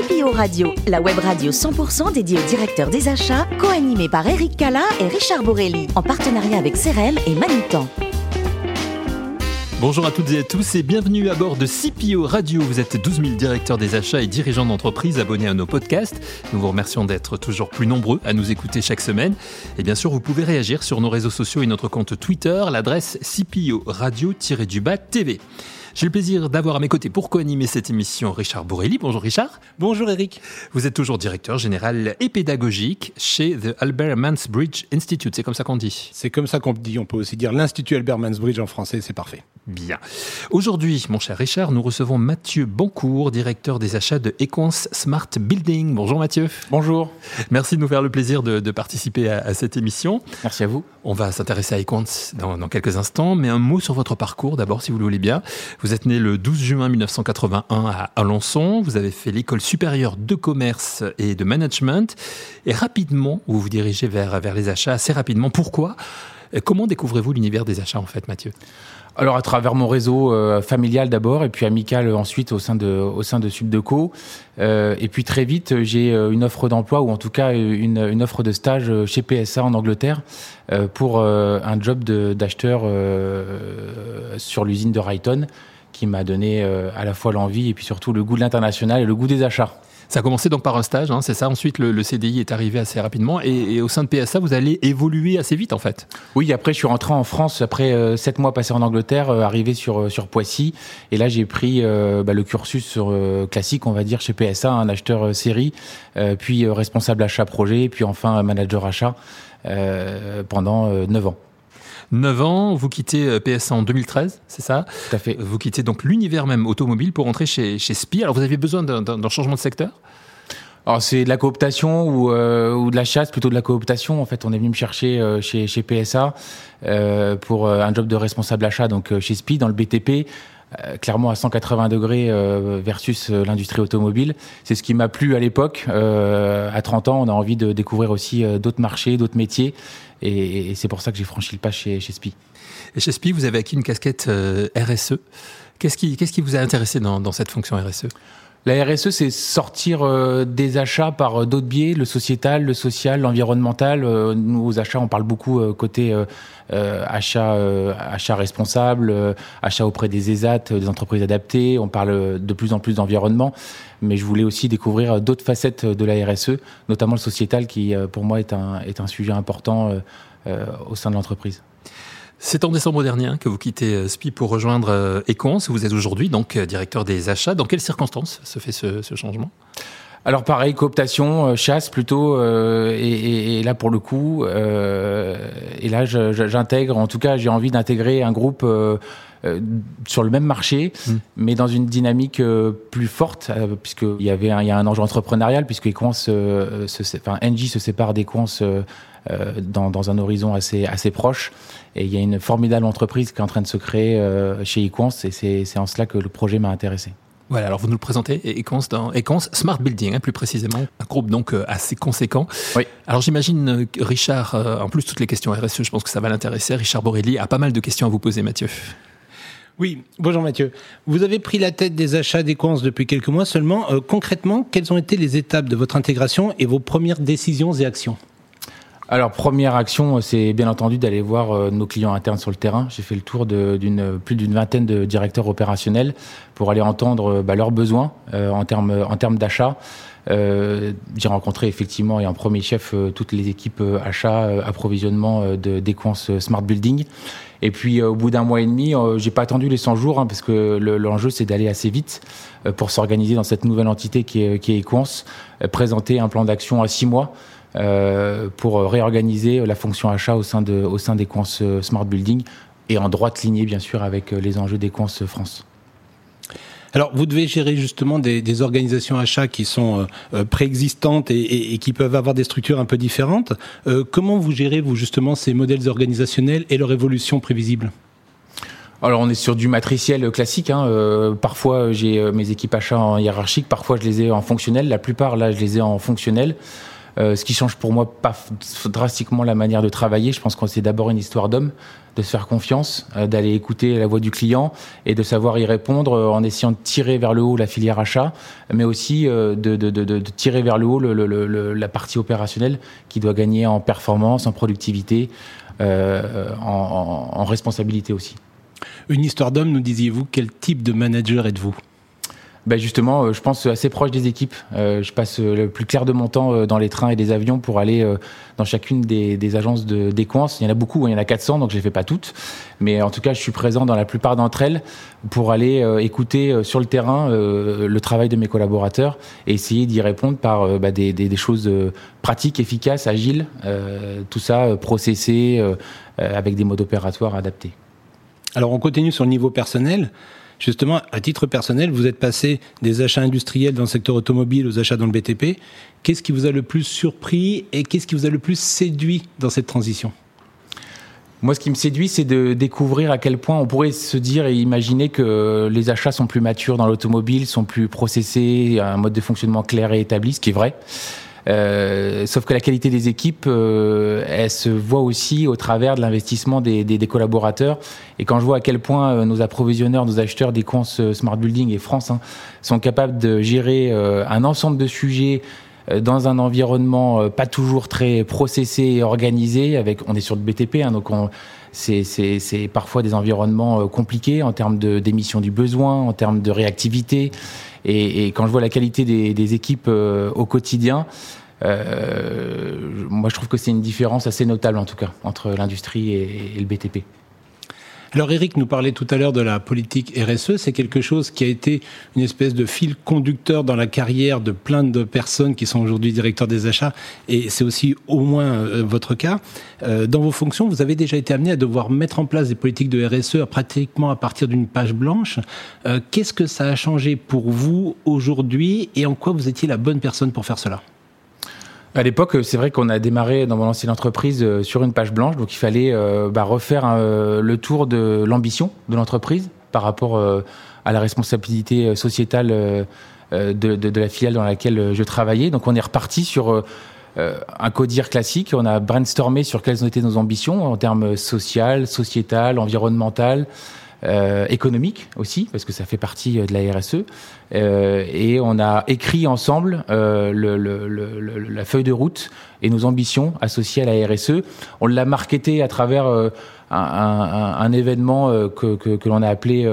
CPO Radio, la web radio 100% dédiée au directeur des achats, co-animée par Eric Cala et Richard Borelli, en partenariat avec CRM et Manitan. Bonjour à toutes et à tous et bienvenue à bord de CPO Radio. Vous êtes 12 000 directeurs des achats et dirigeants d'entreprise abonnés à nos podcasts. Nous vous remercions d'être toujours plus nombreux à nous écouter chaque semaine. Et bien sûr, vous pouvez réagir sur nos réseaux sociaux et notre compte Twitter, l'adresse CPO Radio-du-bas TV. J'ai le plaisir d'avoir à mes côtés pour co-animer cette émission Richard Bourrelli. Bonjour Richard. Bonjour Eric. Vous êtes toujours directeur général et pédagogique chez The Albert Mansbridge Institute. C'est comme ça qu'on dit C'est comme ça qu'on dit. On peut aussi dire l'Institut Albert Mansbridge en français, c'est parfait. Bien. Aujourd'hui, mon cher Richard, nous recevons Mathieu Boncourt, directeur des achats de Equance Smart Building. Bonjour Mathieu. Bonjour. Merci de nous faire le plaisir de, participer à, cette émission. Merci à vous. On va s'intéresser à Equance dans, dans, quelques instants, mais un mot sur votre parcours d'abord, si vous le voulez bien. Vous êtes né le 12 juin 1981 à Alençon. Vous avez fait l'école supérieure de commerce et de management. Et rapidement, vous vous dirigez vers, vers les achats assez rapidement. Pourquoi? Comment découvrez-vous l'univers des achats en fait, Mathieu? Alors à travers mon réseau euh, familial d'abord et puis amical ensuite au sein de au sein de Subdeco euh, et puis très vite j'ai euh, une offre d'emploi ou en tout cas une, une offre de stage chez PSA en Angleterre pour un job d'acheteur sur l'usine de Rayton qui m'a donné à la fois l'envie et puis surtout le goût de l'international et le goût des achats. Ça a commencé donc par un stage, hein, c'est ça. Ensuite, le, CDI est arrivé assez rapidement. Et, au sein de PSA, vous allez évoluer assez vite, en fait. Oui, après, je suis rentré en France après euh, sept mois passés en Angleterre, euh, arrivé sur, euh, sur Poissy. Et là, j'ai pris bah, le cursus sur, classique, on va dire, chez PSA, un acheteur série, puis responsable achat projet, puis enfin manager achat pendant neuf ans. 9 ans, vous quittez euh, PSA en 2013, c'est ça? Tout à fait. Vous quittez donc l'univers même automobile pour entrer chez, chez SPI. Alors vous aviez besoin d'un changement de secteur? Alors c'est de la cooptation ou, euh, ou de la chasse, plutôt de la cooptation. En fait, on est venu me chercher euh, chez, chez PSA euh, pour un job de responsable achat, donc chez SPI dans le BTP. Clairement à 180 degrés versus l'industrie automobile. C'est ce qui m'a plu à l'époque. à 30 ans, on a envie de découvrir aussi d'autres marchés, d'autres métiers. Et, c'est pour ça que j'ai franchi le pas chez, chez SPI. Et chez SPI, vous avez acquis une casquette euh, RSE. Qu'est-ce qui, qu'est-ce qui vous a intéressé dans, dans cette fonction RSE la RSE, c'est sortir euh, des achats par euh, d'autres biais, le sociétal, le social, l'environnemental. nous, aux achats, on parle beaucoup côté achat, achat responsable, achat auprès des ESAT, des entreprises adaptées. On parle de plus en plus d'environnement, mais je voulais aussi découvrir d'autres facettes de la RSE, notamment le sociétal, qui pour moi est un, est un sujet important au sein de l'entreprise. C'est en décembre dernier hein, que vous quittez euh, SPI pour rejoindre euh, Econs. Vous êtes aujourd'hui donc euh, directeur des achats. Dans quelles circonstances se fait ce, changement? Alors pareil, cooptation, chasse plutôt, et, là pour le coup, et là j'intègre, en tout cas j'ai envie d'intégrer un groupe sur le même marché, mmh. mais dans une dynamique plus forte, puisqu'il y avait un, il y a un enjeu entrepreneurial, puisque Equance, se, enfin NG se sépare d'Equance dans, dans un horizon assez, assez proche. Et il y a une formidable entreprise qui est en train de se créer euh, chez Equance et c'est en cela que le projet m'a intéressé. Voilà, alors vous nous le présentez, Equance dans Equance Smart Building, hein, plus précisément, un groupe donc euh, assez conséquent. Oui. Alors j'imagine Richard, euh, en plus toutes les questions RSE, je pense que ça va l'intéresser. Richard Borelli a pas mal de questions à vous poser, Mathieu. Oui, bonjour Mathieu. Vous avez pris la tête des achats d'Equance depuis quelques mois seulement. concrètement, quelles ont été les étapes de votre intégration et vos premières décisions et actions? Alors première action, c'est bien entendu d'aller voir euh, nos clients internes sur le terrain. J'ai fait le tour d'une plus d'une vingtaine de directeurs opérationnels pour aller entendre euh, bah, leurs besoins euh, en termes en d'achat. j'ai rencontré effectivement et en premier chef toutes les équipes achat, approvisionnement de d'Equance Smart Building. Et puis au bout d'un mois et demi, j'ai pas attendu les 100 jours hein, parce que l'enjeu c'est d'aller assez vite pour s'organiser dans cette nouvelle entité qui est, qui est présenter un plan d'action à six mois euh, pour réorganiser la fonction achat au sein, de, au sein des coins Smart Building et en droite lignée, bien sûr, avec les enjeux des coins France. Alors, vous devez gérer justement des, des organisations achats qui sont euh, préexistantes et, et, qui peuvent avoir des structures un peu différentes. Euh, comment vous gérez, vous, justement, ces modèles organisationnels et leur évolution prévisible? Alors on est sur du matriciel classique. Hein. Euh, parfois j'ai mes équipes achats en hiérarchique, parfois je les ai en fonctionnel. La plupart là je les ai en fonctionnel. Ce qui change pour moi pas drastiquement la manière de travailler. Je pense que c'est d'abord une histoire d'homme, de se faire confiance, d'aller écouter la voix du client et de savoir y répondre en essayant de tirer vers le haut la filière achat, mais aussi de, de, de, tirer vers le haut la partie opérationnelle qui doit gagner en performance, en productivité, en, en responsabilité aussi. Une histoire d'homme, nous disiez-vous, quel type de manager êtes-vous? Ben justement, euh, je pense assez proche des équipes. Euh, je passe euh, le plus clair de mon temps dans les trains et les avions pour aller dans chacune des, agences de. Il y en a beaucoup, il y en a 400, donc je les fais pas toutes. Mais en tout cas, je suis présent dans la plupart d'entre elles pour aller écouter sur le terrain le travail de mes collaborateurs et essayer d'y répondre par bah, des, choses pratiques, efficaces, agiles. tout ça processé avec des modes opératoires adaptés. Alors on continue sur le niveau personnel. Justement, à titre personnel, vous êtes passé des achats industriels dans le secteur automobile aux achats dans le BTP. Qu'est-ce qui vous a le plus surpris et qu'est-ce qui vous a le plus séduit dans cette transition? Moi, ce qui me séduit, c'est de découvrir à quel point on pourrait se dire et imaginer que les achats sont plus matures dans l'automobile, sont plus processés, un mode de fonctionnement clair et établi, ce qui est vrai. Euh, sauf que la qualité des équipes, euh, elle se voit aussi au travers de l'investissement des, des, des, collaborateurs. Et quand je vois à quel point euh, nos approvisionneurs, nos acheteurs des comptes Smart Building et France hein, sont capables de gérer euh, un ensemble de sujets dans un environnement pas toujours très processé et organisé, avec on est sur le BTP, hein, donc c'est parfois des environnements compliqués en termes d'émission du besoin, en termes de réactivité. Et, quand je vois la qualité des, équipes au quotidien, euh, moi, je trouve que c'est une différence assez notable, en tout cas, entre l'industrie et le BTP. Alors Eric nous parlait tout à l'heure de la politique RSE, c'est quelque chose qui a été une espèce de fil conducteur dans la carrière de plein de personnes qui sont aujourd'hui directeurs des achats, et c'est aussi au moins euh, votre cas. Euh, dans vos fonctions, vous avez déjà été amené à devoir mettre en place des politiques de RSE pratiquement à partir d'une page blanche. Euh, qu'est-ce que ça a changé pour vous aujourd'hui, et en quoi vous étiez la bonne personne pour faire cela? À l'époque, c'est vrai qu'on a démarré dans mon ancienne entreprise euh, sur une page blanche, donc il fallait euh, bah, refaire euh, le tour de l'ambition de l'entreprise par rapport à la responsabilité sociétale de, de, la filiale dans laquelle je travaillais. Donc on est reparti sur un codir classique, on a brainstormé sur quelles étaient nos ambitions en termes social, sociétal, environnemental, euh, économique aussi, parce que ça fait partie euh, de la RSE. Euh, et on a écrit ensemble euh, le, le, le, la feuille de route et nos ambitions associées à la RSE. On l'a marketé à travers euh, un, un, un, événement euh, que, que, que l'on a appelé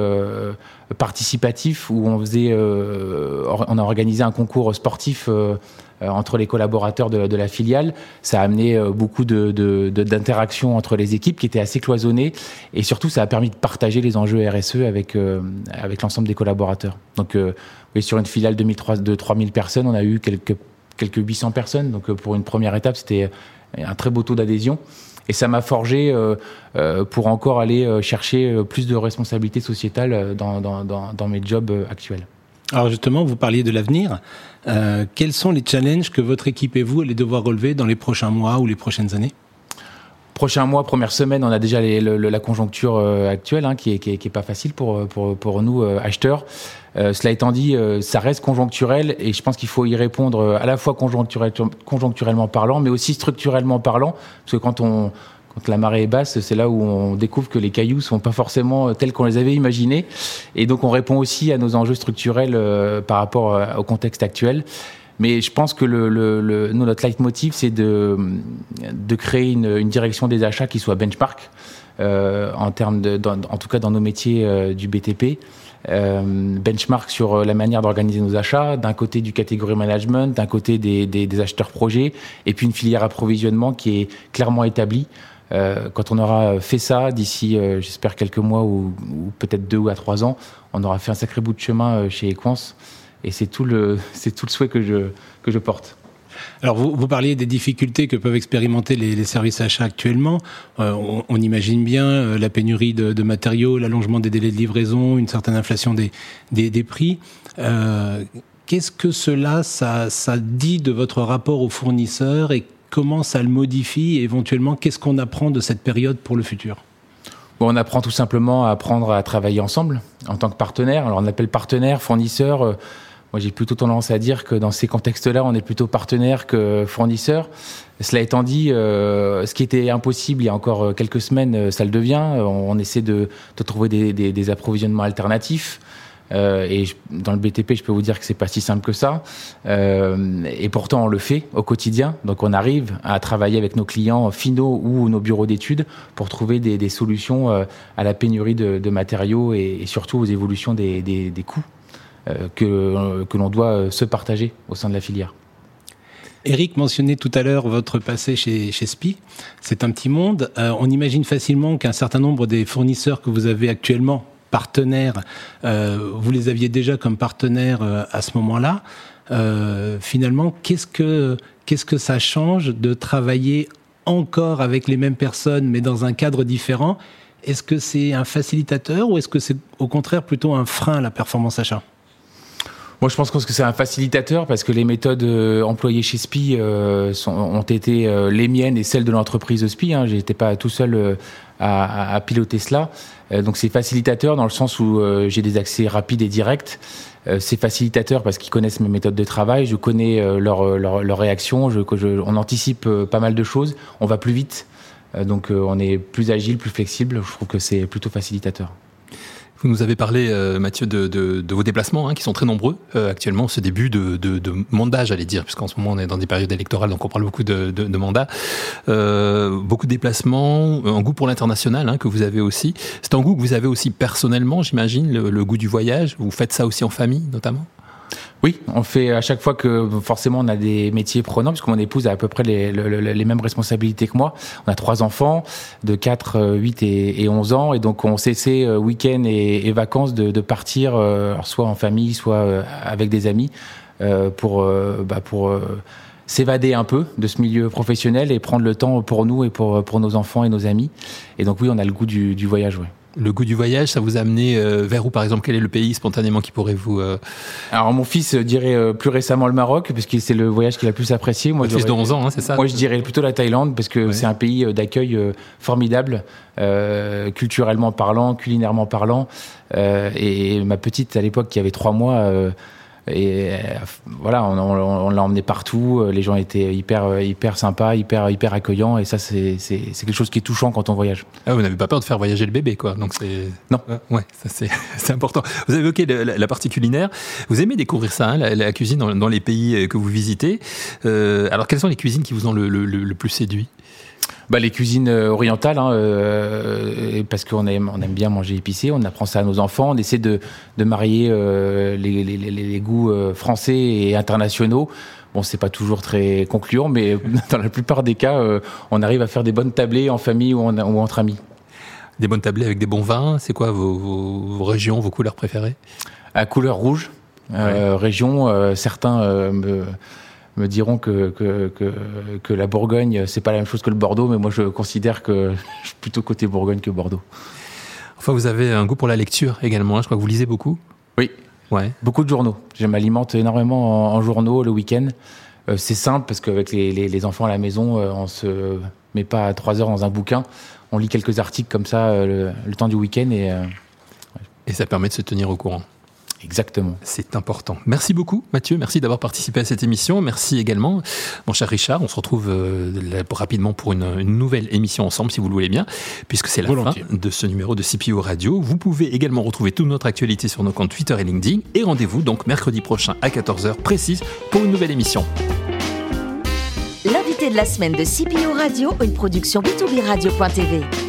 participatif, où on faisait, on a organisé un concours sportif entre les collaborateurs de, de, la filiale. Ça a amené euh, beaucoup d'interactions de, de, entre les équipes qui étaient assez cloisonnées et surtout ça a permis de partager les enjeux RSE avec, euh, avec l'ensemble des collaborateurs. Donc oui, sur une filiale de, 1003, de 3000 personnes, on a eu quelques, quelques 800 personnes. Donc pour une première étape, c'était un très beau taux d'adhésion. Et ça m'a forgé euh, euh, pour encore aller chercher plus de responsabilités sociétales dans, dans, dans mes jobs actuels. Alors justement, vous parliez de l'avenir. Euh, quels sont les challenges que votre équipe et vous allez devoir relever dans les prochains mois ou les prochaines années? Prochains mois, première semaine, on a déjà la conjoncture euh, actuelle hein, qui, est, pas facile pour, pour, pour nous euh, acheteurs. Euh, cela étant dit, euh, ça reste conjoncturel et je pense qu'il faut y répondre à la fois conjoncturel, conjoncturellement parlant, mais aussi structurellement parlant, parce que quand on quand la marée est basse, c'est là où on découvre que les cailloux sont pas forcément tels qu'on les avait imaginés. Et donc on répond aussi à nos enjeux structurels euh, par rapport euh, au contexte actuel. Mais je pense que le, le, le notre leitmotiv, c'est de, de créer une, une, direction des achats qui soit benchmark, euh, en termes de, en tout cas dans nos métiers euh, du BTP. Euh, benchmark sur la manière d'organiser nos achats, d'un côté du catégorie management, d'un côté des, des acheteurs projets, et puis une filière approvisionnement qui est clairement établie euh, quand on aura fait ça d'ici, euh, j'espère, quelques mois ou, peut-être deux ou à trois ans, on aura fait un sacré bout de chemin euh, chez Equance. Et c'est tout le, c'est tout le souhait que je, que je porte. Alors, vous, parliez des difficultés que peuvent expérimenter les, les services achats actuellement. On, imagine bien la pénurie de, matériaux, l'allongement des délais de livraison, une certaine inflation des, des, prix. Qu'est-ce que cela, ça, ça dit de votre rapport aux fournisseurs et comment ça le modifie et éventuellement qu'est-ce qu'on apprend de cette période pour le futur? Bon, on apprend tout simplement à apprendre à travailler ensemble en tant que partenaire. Alors on appelle partenaire, fournisseur. Euh, Moi, j'ai plutôt tendance à dire que dans ces contextes-là, on est plutôt partenaire que fournisseur. Cela étant dit, euh, ce qui était impossible il y a encore quelques semaines, ça le devient. On, essaie de, trouver des, approvisionnements alternatifs. Euh, et dans le BTP, je peux vous dire que c'est pas si simple que ça. Euh, et pourtant, on le fait au quotidien. Donc, on arrive à travailler avec nos clients finaux ou nos bureaux d'études pour trouver des, solutions euh, à la pénurie de, matériaux et, surtout aux évolutions des, coûts que, l'on doit se partager au sein de la filière. Eric mentionnait tout à l'heure votre passé chez, SPI. C'est un petit monde. On imagine facilement qu'un certain nombre des fournisseurs que vous avez actuellement partenaires, euh, vous les aviez déjà comme partenaires euh, à ce moment-là. Euh, finalement, qu'est-ce que qu'est-ce que ça change de travailler encore avec les mêmes personnes, mais dans un cadre différent? Est-ce que c'est un facilitateur ou est-ce que c'est au contraire plutôt un frein à la performance achat? Moi, je pense que c'est un facilitateur parce que les méthodes euh, employées chez SPI euh, ont été euh, les miennes et celles de l'entreprise SPI. Hein. J'étais pas tout seul à, piloter cela. Donc, c'est facilitateur dans le sens où j'ai des accès rapides et directs. c'est facilitateur parce qu'ils connaissent mes méthodes de travail. Je connais leur, leur, leur réaction. Je, je, on anticipe pas mal de choses. On va plus vite. donc, on est plus agile, plus flexible. Je trouve que c'est plutôt facilitateur. Vous nous avez parlé, euh, Mathieu, de, de, de, vos déplacements, hein, qui sont très nombreux euh, actuellement, ce début de, de, de mandat, j'allais dire, puisqu'en ce moment on est dans des périodes électorales, donc on parle beaucoup de, de, mandats. Euh, beaucoup de déplacements, un goût pour l'international hein, que vous avez aussi. C'est un goût que vous avez aussi personnellement, j'imagine, le, le goût du voyage. Vous faites ça aussi en famille, notamment? Oui, on fait à chaque fois que forcément on a des métiers prenants, puisque mon épouse a à peu près les, mêmes responsabilités que moi. On a trois enfants de 4, 8 et, et 11 ans, et donc on s'essaie euh, week-end et, vacances de, partir euh, soit en famille, soit euh, avec des amis pour, bah pour s'évader un peu de ce milieu professionnel et prendre le temps pour nous et pour, pour nos enfants et nos amis. Et donc oui, on a le goût du, du voyage, oui le goût du voyage, ça vous a amené euh, vers où, par exemple Quel est le pays spontanément qui pourrait vous... Euh... Alors, mon fils dirait euh, plus récemment le Maroc, parce que c'est le voyage qu'il a le plus apprécié. Moi, fils de 11 ans, hein, c'est ça Moi, je dirais plutôt la Thaïlande, parce que ouais. c'est un pays d'accueil formidable, culturellement parlant, culinairement parlant. et ma petite, à l'époque, qui avait trois mois et euh, voilà, on, on, on l'a emmené partout. Les gens étaient hyper, hyper sympas, hyper, hyper accueillants. Et ça, c'est quelque chose qui est touchant quand on voyage. Ah, vous n'avez pas peur de faire voyager le bébé, quoi. Donc c'est non. Ouais, ça c'est important. Vous avez évoqué la, la, partie culinaire. Vous aimez découvrir ça, hein, la, la, cuisine dans, dans, les pays que vous visitez. Euh, alors, quelles sont les cuisines qui vous ont le, le, le plus séduit? Bah, les cuisines orientales, hein, euh, parce qu'on aime, on aime bien manger épicé, on apprend ça à nos enfants, on essaie de, de marier euh, les, les, les, les, goûts français et internationaux. Bon, c'est pas toujours très concluant, mais dans la plupart des cas, euh, on arrive à faire des bonnes tablées en famille ou, en, ou entre amis. Des bonnes tablées avec des bons vins, c'est quoi vos, vos, régions, vos couleurs préférées? À couleur rouge, ouais. région, certains me diront que, que, que, que la Bourgogne, c'est pas la même chose que le Bordeaux, mais moi je considère que je suis plutôt côté Bourgogne que Bordeaux. Enfin, vous avez un goût pour la lecture également, hein. je crois que vous lisez beaucoup Oui, ouais. beaucoup de journaux. Je m'alimente énormément en, en, journaux le week-end. Euh, c'est simple parce qu'avec les, les, les, enfants à la maison, euh, on se met pas trois heures dans un bouquin. On lit quelques articles comme ça euh, le, le, temps du week-end et, ouais. et ça permet de se tenir au courant. Exactement. C'est important. Merci beaucoup, Mathieu. Merci d'avoir participé à cette émission. Merci également, mon cher Richard. On se retrouve euh, rapidement pour une, une, nouvelle émission ensemble, si vous le voulez bien, puisque c'est la Volontiers. fin de ce numéro de CPO Radio. Vous pouvez également retrouver toute notre actualité sur nos comptes Twitter et LinkedIn. Et rendez-vous donc mercredi prochain à 14h précise pour une nouvelle émission. L'invité de la semaine de CPO Radio, une production b2b radio.tv.